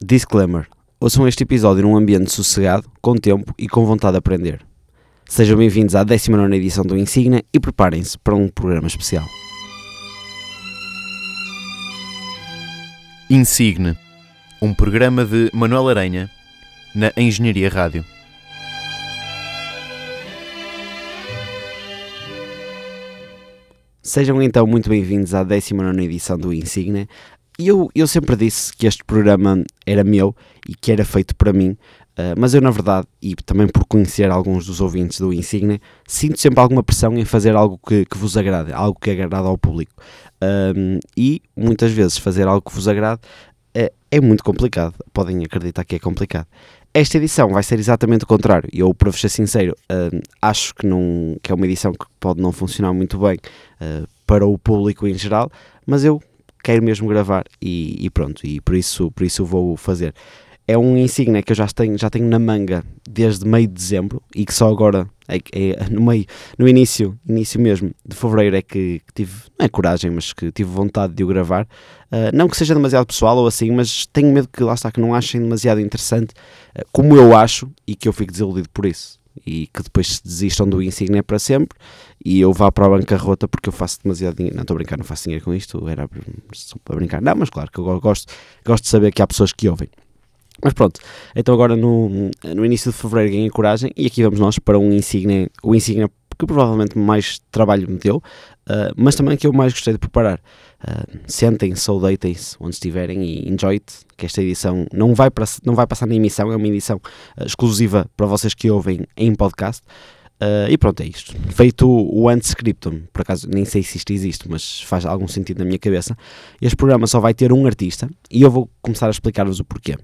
Disclaimer: ouçam este episódio num ambiente sossegado, com tempo e com vontade de aprender. Sejam bem-vindos à 19 edição do Insignia e preparem-se para um programa especial. Insigne, um programa de Manuel Aranha na Engenharia Rádio. Sejam então muito bem-vindos à 19 edição do Insignia. Eu, eu sempre disse que este programa era meu e que era feito para mim, uh, mas eu, na verdade, e também por conhecer alguns dos ouvintes do Insignia, sinto sempre alguma pressão em fazer algo que, que vos agrade, algo que agrade ao público. Um, e muitas vezes fazer algo que vos agrade é, é muito complicado, podem acreditar que é complicado. Esta edição vai ser exatamente o contrário. Eu, para vos ser sincero, uh, acho que, não, que é uma edição que pode não funcionar muito bem uh, para o público em geral, mas eu quero mesmo gravar e, e, pronto, e por isso, por isso vou fazer. É um insígnia que eu já tenho, já tenho na manga desde meio de dezembro e que só agora, é, é, no meio, no início, início mesmo de fevereiro é que, que tive, não é coragem, mas que tive vontade de o gravar. Uh, não que seja demasiado pessoal ou assim, mas tenho medo que lá está, que não achem demasiado interessante uh, como eu acho e que eu fique desiludido por isso e que depois desistam do Insignia para sempre e eu vá para a bancarrota porque eu faço demasiado dinheiro. Não estou a brincar, não faço dinheiro com isto, era para brincar. Não, mas claro que eu gosto, gosto de saber que há pessoas que ouvem. Mas pronto, então agora no, no início de fevereiro ganhei coragem e aqui vamos nós para um Insignia, o Insignia que provavelmente mais trabalho me deu, uh, mas também que eu mais gostei de preparar. Uh, Sentem-se ou deitem-se onde estiverem e enjoy it, que esta edição não vai, para, não vai passar na emissão, é uma edição uh, exclusiva para vocês que ouvem em podcast. Uh, e pronto, é isto. Feito o Unscriptum, por acaso nem sei se isto existe, mas faz algum sentido na minha cabeça. Este programa só vai ter um artista e eu vou começar a explicar-vos o porquê.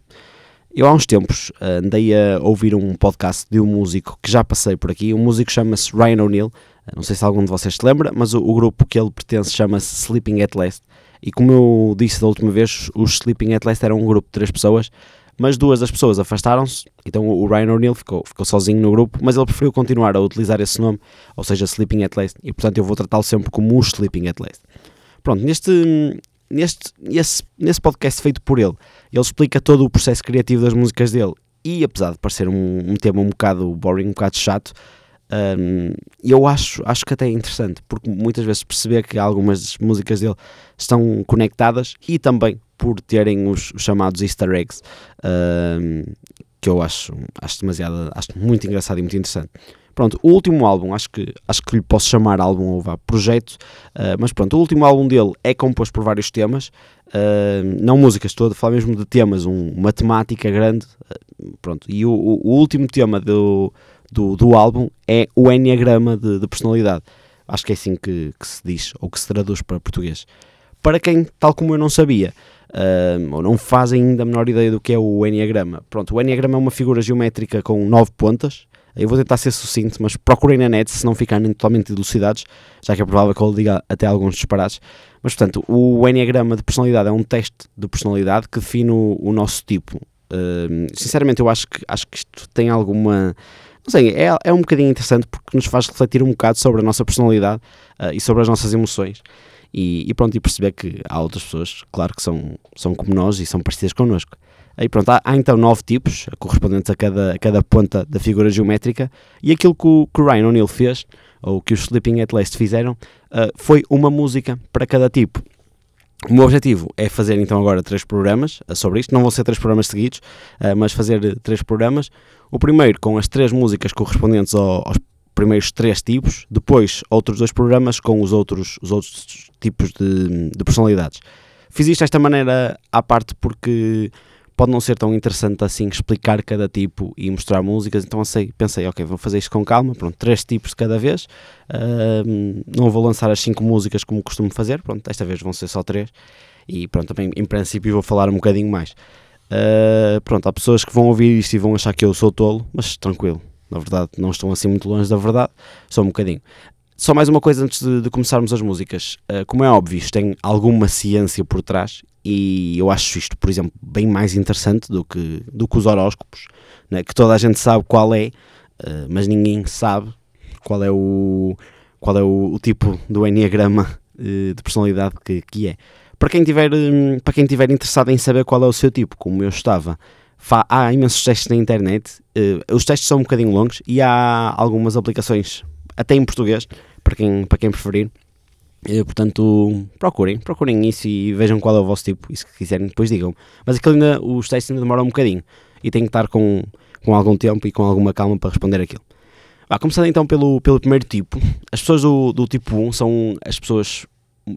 Eu há uns tempos andei a ouvir um podcast de um músico que já passei por aqui. O músico chama-se Ryan O'Neill. Não sei se algum de vocês se lembra, mas o, o grupo que ele pertence chama-se Sleeping at Last. E como eu disse da última vez, os Sleeping at Last eram um grupo de três pessoas, mas duas das pessoas afastaram-se. Então o Ryan O'Neill ficou, ficou sozinho no grupo, mas ele preferiu continuar a utilizar esse nome, ou seja, Sleeping at Last. E portanto eu vou tratá-lo sempre como os Sleeping at Last. Pronto, neste, neste, nesse, nesse podcast feito por ele, ele explica todo o processo criativo das músicas dele e apesar de parecer um, um tema um bocado boring, um bocado chato, um, eu acho, acho que até é interessante, porque muitas vezes perceber que algumas músicas dele estão conectadas e também por terem os, os chamados easter eggs, um, que eu acho, acho demasiado, acho muito engraçado e muito interessante. Pronto, o último álbum, acho que, acho que lhe posso chamar álbum ou vá, projeto, uh, mas pronto, o último álbum dele é composto por vários temas, uh, não músicas, estou a falar mesmo de temas, um, uma temática grande, uh, pronto, e o, o, último tema do, do, do álbum é o Enneagrama de, de personalidade, acho que é assim que, que, se diz, ou que se traduz para português. Para quem, tal como eu não sabia, ou não fazem ainda a menor ideia do que é o Enneagrama, pronto, o Enneagrama é uma figura geométrica com nove pontas, eu vou tentar ser sucinto, mas procurem na net se não ficarem totalmente elucidados, já que é provável que eu diga até alguns disparados. Mas, portanto, o Enneagrama de personalidade é um teste de personalidade que define o, o nosso tipo. Uh, sinceramente, eu acho que, acho que isto tem alguma. Não sei, é, é um bocadinho interessante porque nos faz refletir um bocado sobre a nossa personalidade uh, e sobre as nossas emoções. E, e, pronto, e perceber que há outras pessoas, claro que são, são como nós e são parecidas connosco. Aí pronto, há, há, então nove tipos, correspondentes a cada, a cada ponta da figura geométrica, e aquilo que o, que o Ryan O'Neill fez, ou que os Sleeping at Last fizeram, uh, foi uma música para cada tipo. O meu objetivo é fazer então agora três programas uh, sobre isto, não vão ser três programas seguidos, uh, mas fazer três programas. O primeiro com as três músicas correspondentes ao, aos primeiros três tipos, depois outros dois programas com os outros, os outros tipos de, de personalidades. Fiz isto desta maneira à parte porque pode não ser tão interessante assim explicar cada tipo e mostrar músicas, então pensei, pensei ok, vou fazer isto com calma, pronto, três tipos de cada vez, uh, não vou lançar as cinco músicas como costumo fazer, pronto, desta vez vão ser só três, e pronto, também em princípio vou falar um bocadinho mais. Uh, pronto, há pessoas que vão ouvir isto e vão achar que eu sou tolo, mas tranquilo, na verdade não estão assim muito longe da verdade, só um bocadinho. Só mais uma coisa antes de, de começarmos as músicas. Uh, como é óbvio, isto tem alguma ciência por trás e eu acho isto, por exemplo, bem mais interessante do que, do que os horóscopos, né? que toda a gente sabe qual é, uh, mas ninguém sabe qual é o, qual é o, o tipo do enneagrama uh, de personalidade que, que é. Para quem tiver, hum, para quem tiver interessado em saber qual é o seu tipo, como eu estava, há imensos testes na internet. Uh, os testes são um bocadinho longos e há algumas aplicações, até em português, para quem, para quem preferir. Uh, portanto, procurem, procurem isso e vejam qual é o vosso tipo. E se quiserem, depois digam. Mas aquilo ainda, os testes ainda demoram um bocadinho e tem que estar com, com algum tempo e com alguma calma para responder aquilo. Ah, começando então pelo, pelo primeiro tipo, as pessoas do, do tipo 1 são as pessoas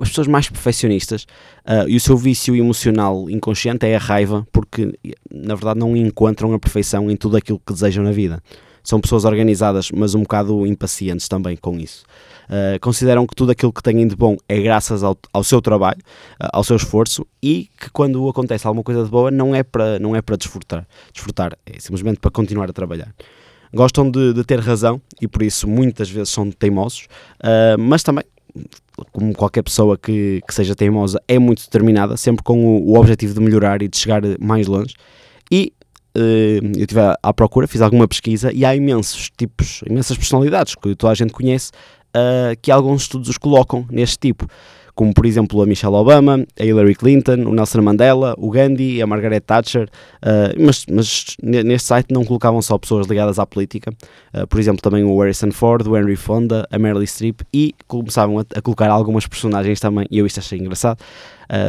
as pessoas mais perfeccionistas uh, e o seu vício emocional inconsciente é a raiva, porque na verdade não encontram a perfeição em tudo aquilo que desejam na vida. São pessoas organizadas, mas um bocado impacientes também com isso. Uh, consideram que tudo aquilo que têm de bom é graças ao, ao seu trabalho, uh, ao seu esforço e que quando acontece alguma coisa de boa não é para, não é para desfrutar, desfrutar, é simplesmente para continuar a trabalhar gostam de, de, ter razão e por isso muitas vezes são teimosos, uh, mas também como qualquer pessoa que, que seja teimosa, é muito determinada, sempre com o, o objetivo de melhorar e de chegar mais longe. E eu estive à, procura, fiz alguma pesquisa e há imensos tipos, imensas personalidades que toda a gente conhece, uh, que alguns estudos os colocam neste tipo como por exemplo a Michelle Obama, a Hillary Clinton, o Nelson Mandela, o Gandhi, a Margaret Thatcher, uh, mas, mas, neste site não colocavam só pessoas ligadas à política, por exemplo também o Harrison Ford, o Henry Fonda, a Meryl Streep e começavam a, a colocar algumas personagens também, e eu isto achei engraçado,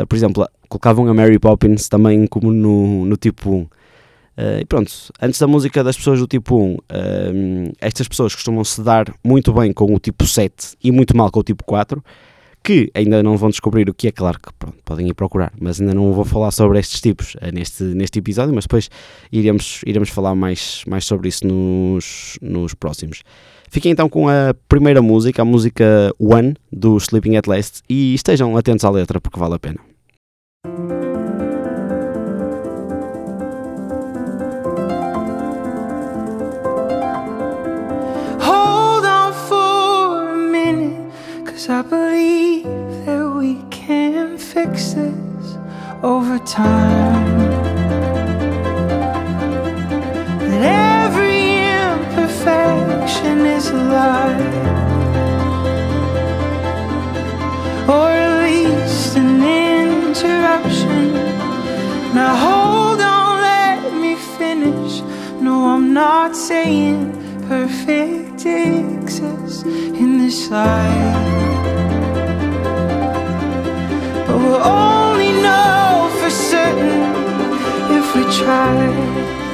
por exemplo, colocavam a Mary Poppins também como no, no tipo 1. Uh, e pronto, antes da música das pessoas do tipo 1, uh, estas pessoas costumam se dar muito bem com o tipo 7 e muito mal com o tipo 4 que ainda não vão descobrir o que é, claro que pronto, podem ir procurar, mas ainda não vou falar sobre estes tipos uh, neste, neste episódio, mas depois iremos, iremos falar mais, mais sobre isso nos, nos próximos. Fiquem então com a primeira música, a música One do Sleeping at Last, e estejam atentos à letra porque vale a pena. Can fix this over time. That every imperfection is a lie, or at least an interruption. Now hold on, let me finish. No, I'm not saying perfect exists in this life. We'll only know for certain if we try.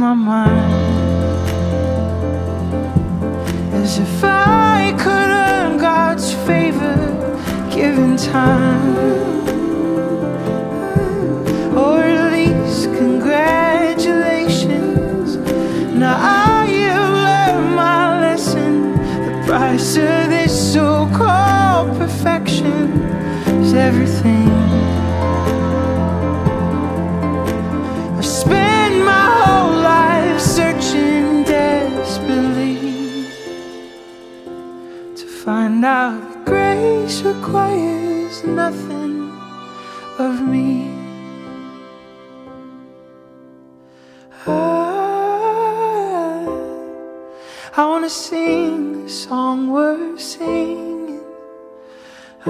My mind. As if I could earn God's favor given time. Or at least congratulations. Now I have learned my lesson. The price of this so called perfection is everything. Requires nothing of me. I, I wanna sing a song we're singing. I,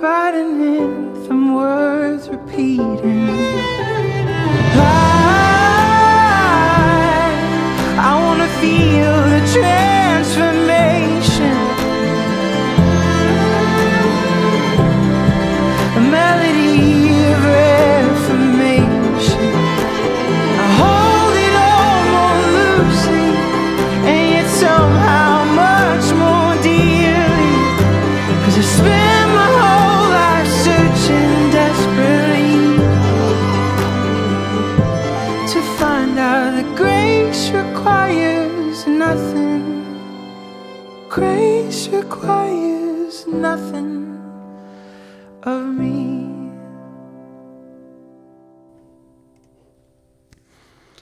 write an anthem worth repeating. Grace requires nothing of me.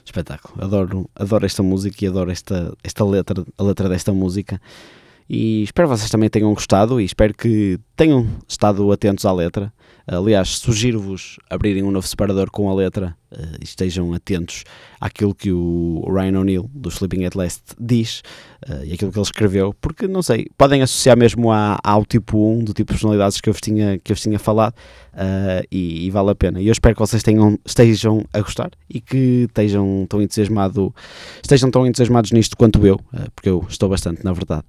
Espetáculo. Adoro, adoro esta música e adoro esta, esta letra, a letra desta música. E espero que vocês também tenham gostado e espero que tenham estado atentos à letra. Aliás, sugiro-vos abrirem um novo separador com a letra uh, e estejam atentos àquilo que o Ryan O'Neill, do Sleeping at Last, diz uh, e aquilo que ele escreveu, porque não sei, podem associar mesmo à, ao tipo 1 do tipo de personalidades que eu vos tinha, que eu vos tinha falado uh, e, e, vale a pena. E eu espero que vocês tenham, estejam a gostar e que estejam tão, entusiasmado, estejam tão entusiasmados nisto quanto eu, porque eu estou bastante, na verdade.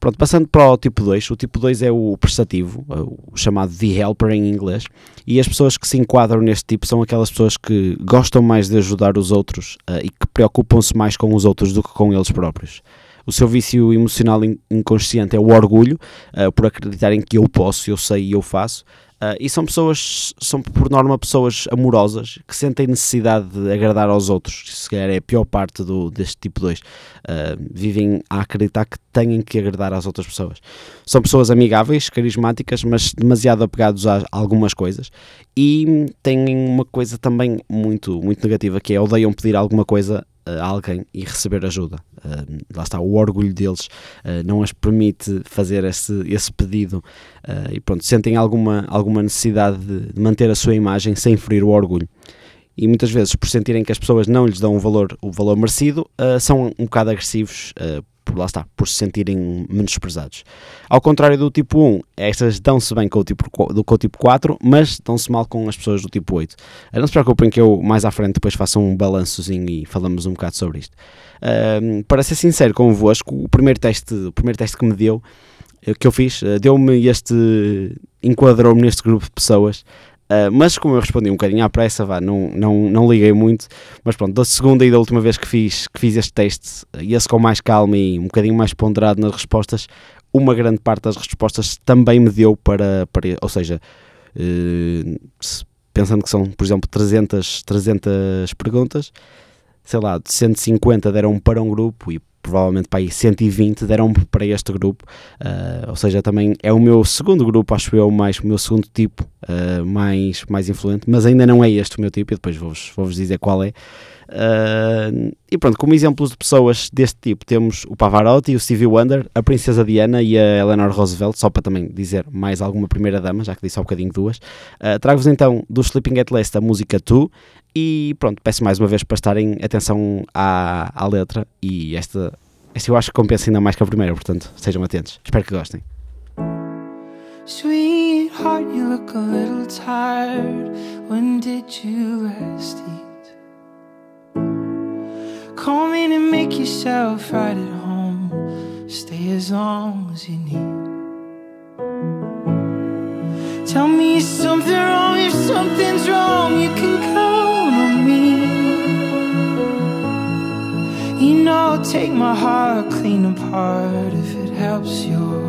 Pronto, passando para o tipo 2, o tipo 2 é o prestativo, o chamado The Helper em inglês, e as pessoas que se enquadram neste tipo são aquelas pessoas que gostam mais de ajudar os outros uh, e que preocupam-se mais com os outros do que com eles próprios. O seu vício emocional inconsciente é o orgulho, uh, por acreditarem que eu posso, eu sei e eu faço, Uh, e são pessoas, são por norma pessoas amorosas que sentem necessidade de agradar aos outros. Se calhar é a pior parte do, deste tipo 2. Uh, ah, vivem a acreditar que têm que agradar às outras pessoas. São pessoas amigáveis, carismáticas, mas demasiado apegados a algumas coisas. E têm uma coisa também muito, muito negativa, que é odeiam pedir alguma coisa alguém e receber ajuda. Uh, lá está, o orgulho deles uh, não as permite fazer esse, esse pedido uh, e pronto, sentem alguma, alguma necessidade de manter a sua imagem sem ferir o orgulho. E muitas vezes, por sentirem que as pessoas não lhes dão o valor, o valor merecido, são um bocado agressivos por lá está, por se sentirem menosprezados. Ao contrário do tipo 1, estas dão-se bem com o tipo, com o tipo 4, mas dão-se mal com as pessoas do tipo 8. Não se preocupem que eu mais à frente depois faço um balançozinho e falamos um bocado sobre isto. Uh, para ser sincero convosco, o primeiro teste, o primeiro teste que me deu, que eu fiz, deu-me este, enquadrou-me neste grupo de pessoas Uh, mas como eu respondi um bocadinho à pressa, vá, não, não, não liguei muito. Mas pronto, da segunda e da última vez que fiz, que fiz este teste, e esse com mais calma e um bocadinho mais ponderado nas respostas, uma grande parte das respostas também me deu para. para ou seja, uh, pensando que são, por exemplo, 300, 300 perguntas, sei lá, de 150 deram para um grupo e provavelmente para aí 120 deram para este grupo, uh, ou seja, também é o meu segundo grupo, acho eu, mais o meu segundo tipo uh, mais, mais influente, mas ainda não é este o meu tipo, e depois vou-vos vou dizer qual é. Uh, e pronto, como exemplos de pessoas deste tipo, temos o Pavarotti, o Stevie Wonder, a Princesa Diana e a Eleanor Roosevelt, só para também dizer mais alguma primeira dama, já que disse há um bocadinho duas. Uh, Trago-vos então do Sleeping at Last a música Tu, e pronto, peço mais uma vez para estarem atenção à, à letra e esta, esta eu acho que compensa ainda mais que a primeira, portanto, sejam atentos. Espero que gostem. Sweetheart, you look a little tired. When did you? Come in and make yourself right at home. Stay as long as you need. Tell me something wrong. If something's wrong, you can count on me. You know, take my heart clean apart if it helps your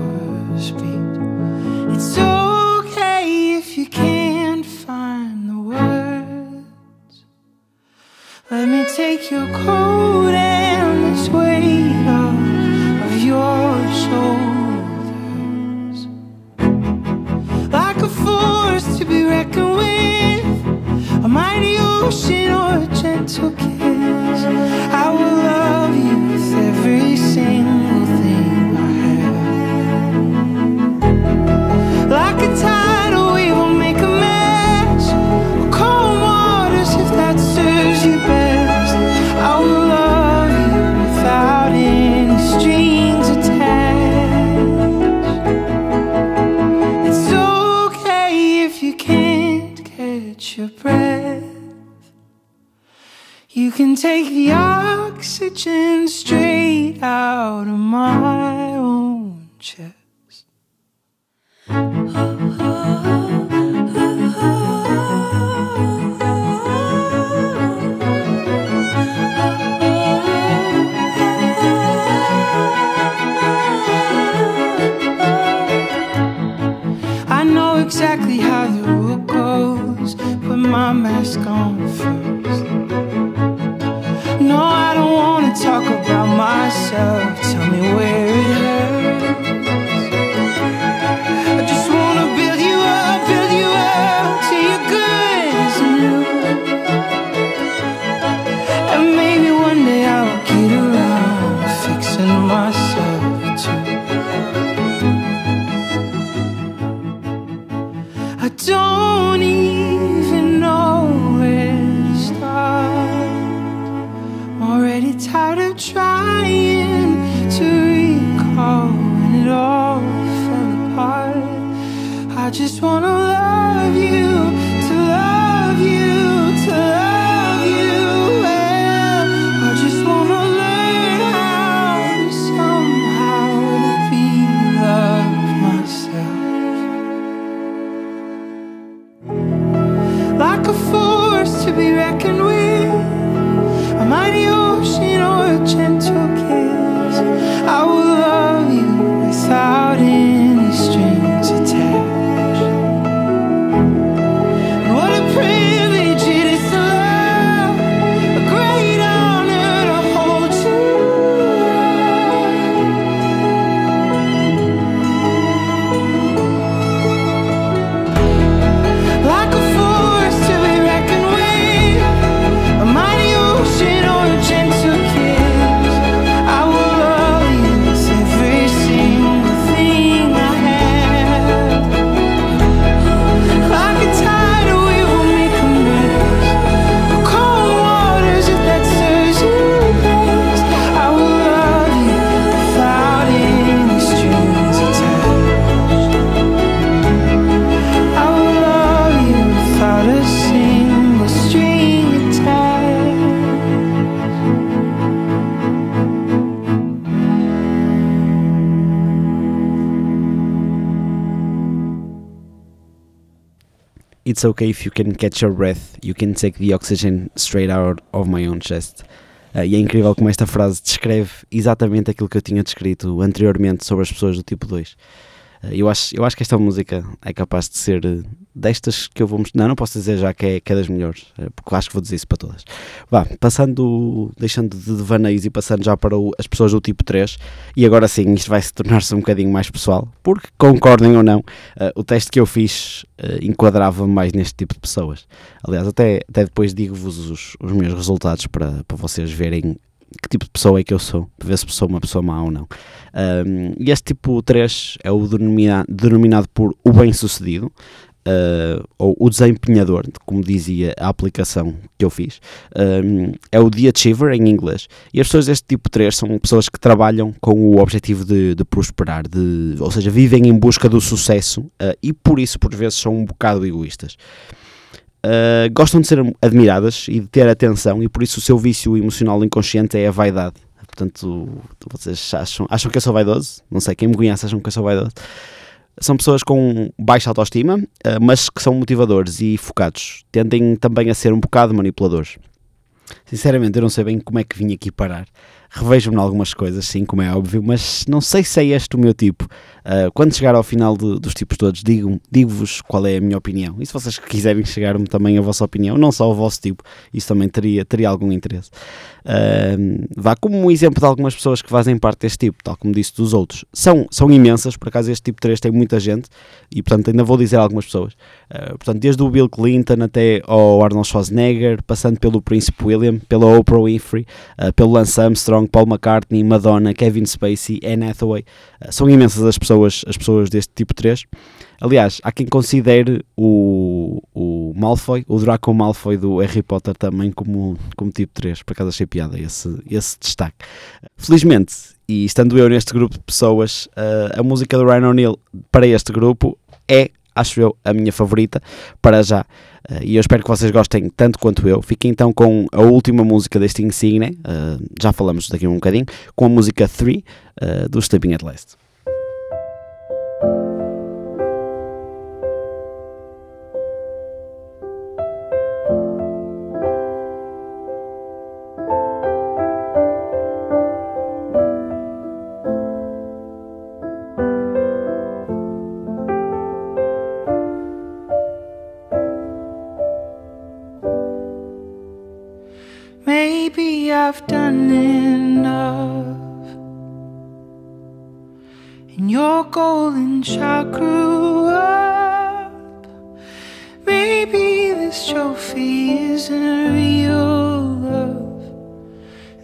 speed. It's okay if you can't Let me take your coat and this weight off of your shoulders. Like a force to be reckoned with, a mighty ocean or a gentle kiss. You can don't even know where to start. I'm already tired of trying to recall when it all fell apart. I just wanna It's okay if you can catch your breath, you can take the oxygen straight out of my own chest. Ah, e é incrível como esta frase descreve exatamente aquilo que eu tinha descrito anteriormente sobre as pessoas do tipo 2. Ah, eu, acho, eu acho que esta música é capaz de ser eh, destas que eu vou mostrar. Não, não posso dizer já que é, que é das melhores, eh, porque acho que vou dizer isso para todas. Vá, passando, deixando de devaneios e passando já para o- as pessoas do tipo 3, e agora sim isto vai se tornar-se um bocadinho mais pessoal, porque concordem ou não, eh, o teste que eu fiz eh, enquadrava mais neste tipo de pessoas. Aliás, até, até depois digo-vos os, os meus resultados para, para vocês verem que tipo de pessoa é que eu sou, para ver se sou uma pessoa má ou não. Um, e este tipo 3 é o denomina- denominado por o bem-sucedido, uh, ou o desempenhador, como dizia a aplicação que eu fiz. Um, é o The Achiever em inglês. E as pessoas deste tipo 3 são pessoas que trabalham com o objetivo de, de prosperar, de, ou seja, vivem em busca do sucesso uh, e por isso, por vezes, são um bocado egoístas. Uh, gostam de ser admiradas e de ter atenção, e por isso o seu vício emocional inconsciente é a vaidade. Portanto, vocês acham, acham que eu sou vaidoso? Não sei, quem me conhece acham que eu sou vaidoso. São pessoas com baixa autoestima, uh, mas que são motivadores e focados. Tendem também a ser um bocado manipuladores. Sinceramente, eu não sei bem como é que vim aqui parar. Revejo-me em algumas coisas, sim, como é óbvio, mas não sei se é este o meu tipo. Uh, quando chegar ao final de- dos tipos todos, digo- digo-vos qual é a minha opinião. E se vocês quiserem chegar-me também a vossa opinião, não só o vosso tipo, isso também teria, teria algum interesse. Uh, vá como um exemplo de algumas pessoas que fazem parte deste tipo, tal como disse dos outros. São, são imensas, por acaso este tipo 3 tem muita gente, e portanto ainda vou dizer algumas pessoas. Uh, portanto, desde o Bill Clinton até ao Arnold Schwarzenegger, passando pelo Príncipe William, pela Oprah Winfrey, uh, pelo Lance Armstrong, Paul McCartney, Madonna, Kevin Spacey, Anne Hathaway. Uh, são imensas as pessoas, as pessoas deste tipo 3. Aliás, há quem considere o, o Malfoy, o Draco Malfoy do Harry Potter também como, como tipo 3. Por acaso achei piada esse, esse destaque. Felizmente, e estando eu neste grupo de pessoas, uh, a música do Ryan O'Neill para este grupo é, acho eu, a minha favorita para já. Uh, e eu espero que vocês gostem tanto quanto eu. Fiquem então com a última música deste Insigne, uh, já falamos daqui um bocadinho, com a música 3 uh, do Sleeping at Last. And your golden child grew up. Maybe this trophy isn't real love.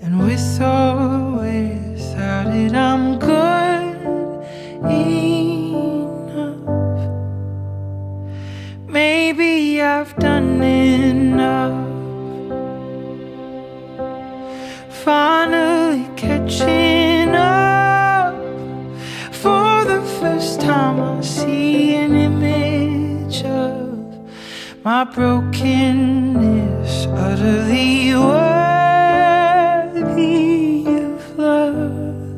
And with or without it, I'm my brokenness, utterly worthy of love.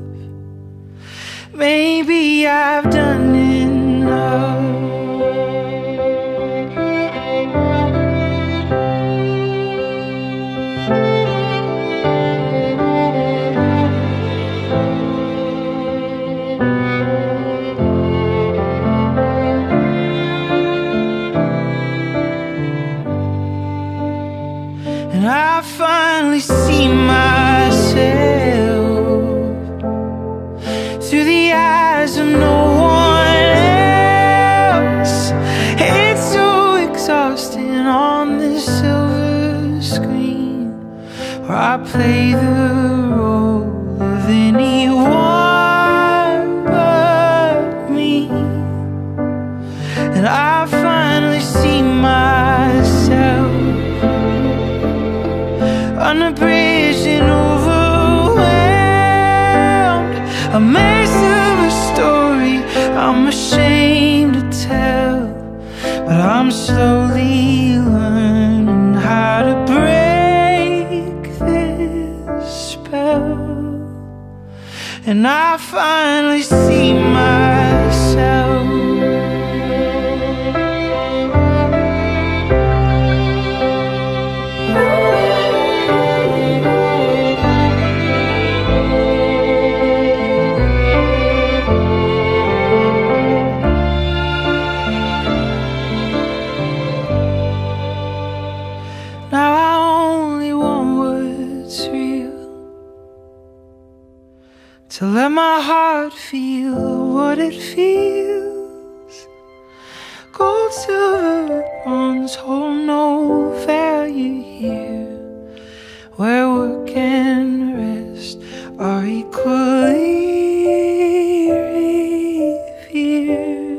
Maybe I've done enough. And I finally see myself. My heart feel what it feels. Gold, silver, bronze hold no value here, where work and rest are equally revered.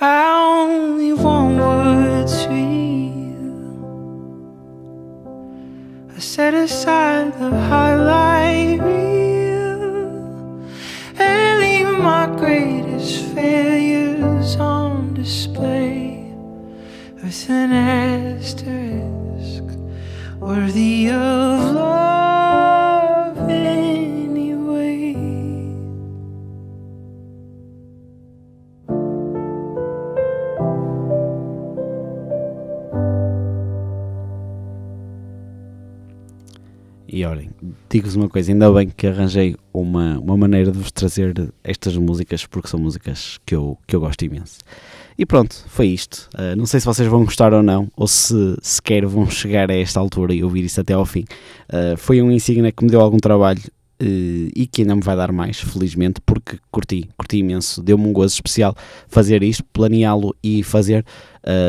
I only want what's real. I set aside the highlight greatest failures on display with an asterisk worthy of love digo-vos uma coisa, ainda bem que arranjei uma, uma maneira de vos trazer estas músicas, porque são músicas que eu, que eu gosto imenso. E pronto, foi isto. Uh, não sei se vocês vão gostar ou não, ou se sequer vão chegar a esta altura e ouvir isso até ao fim. Uh, foi um insígnia que me deu algum trabalho uh, e que ainda me vai dar mais, felizmente, porque curti, curti imenso. Deu-me um gozo especial fazer isto, planeá-lo e fazer.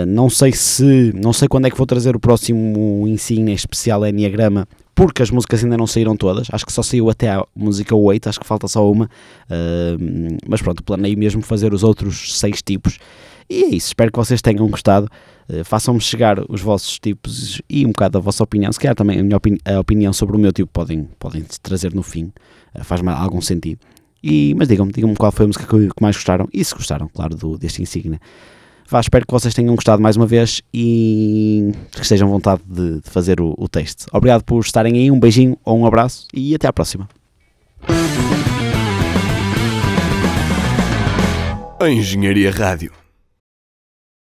Não sei se, não sei quando é que vou trazer o próximo insígnia especial Enneagrama, porque as músicas ainda não saíram todas, acho que só saiu até a música 8, acho que falta só uma, uh, mas pronto, planei mesmo fazer os outros seis tipos, e é isso, espero que vocês tenham gostado, uh, façam-me chegar os vossos tipos e um bocado a vossa opinião, se calhar também a, minha opini a opinião sobre o meu tipo podem, podem trazer no fim, uh, faz algum sentido, e, mas digam-me, digam-me qual foi a música que, que mais gostaram, e se gostaram, claro, do, deste insígnia. Vá, espero que vocês tenham gostado mais uma vez e que estejam à vontade de, de fazer o, o teste. Obrigado por estarem aí, um beijinho ou um abraço e até à próxima. Engenharia Rádio.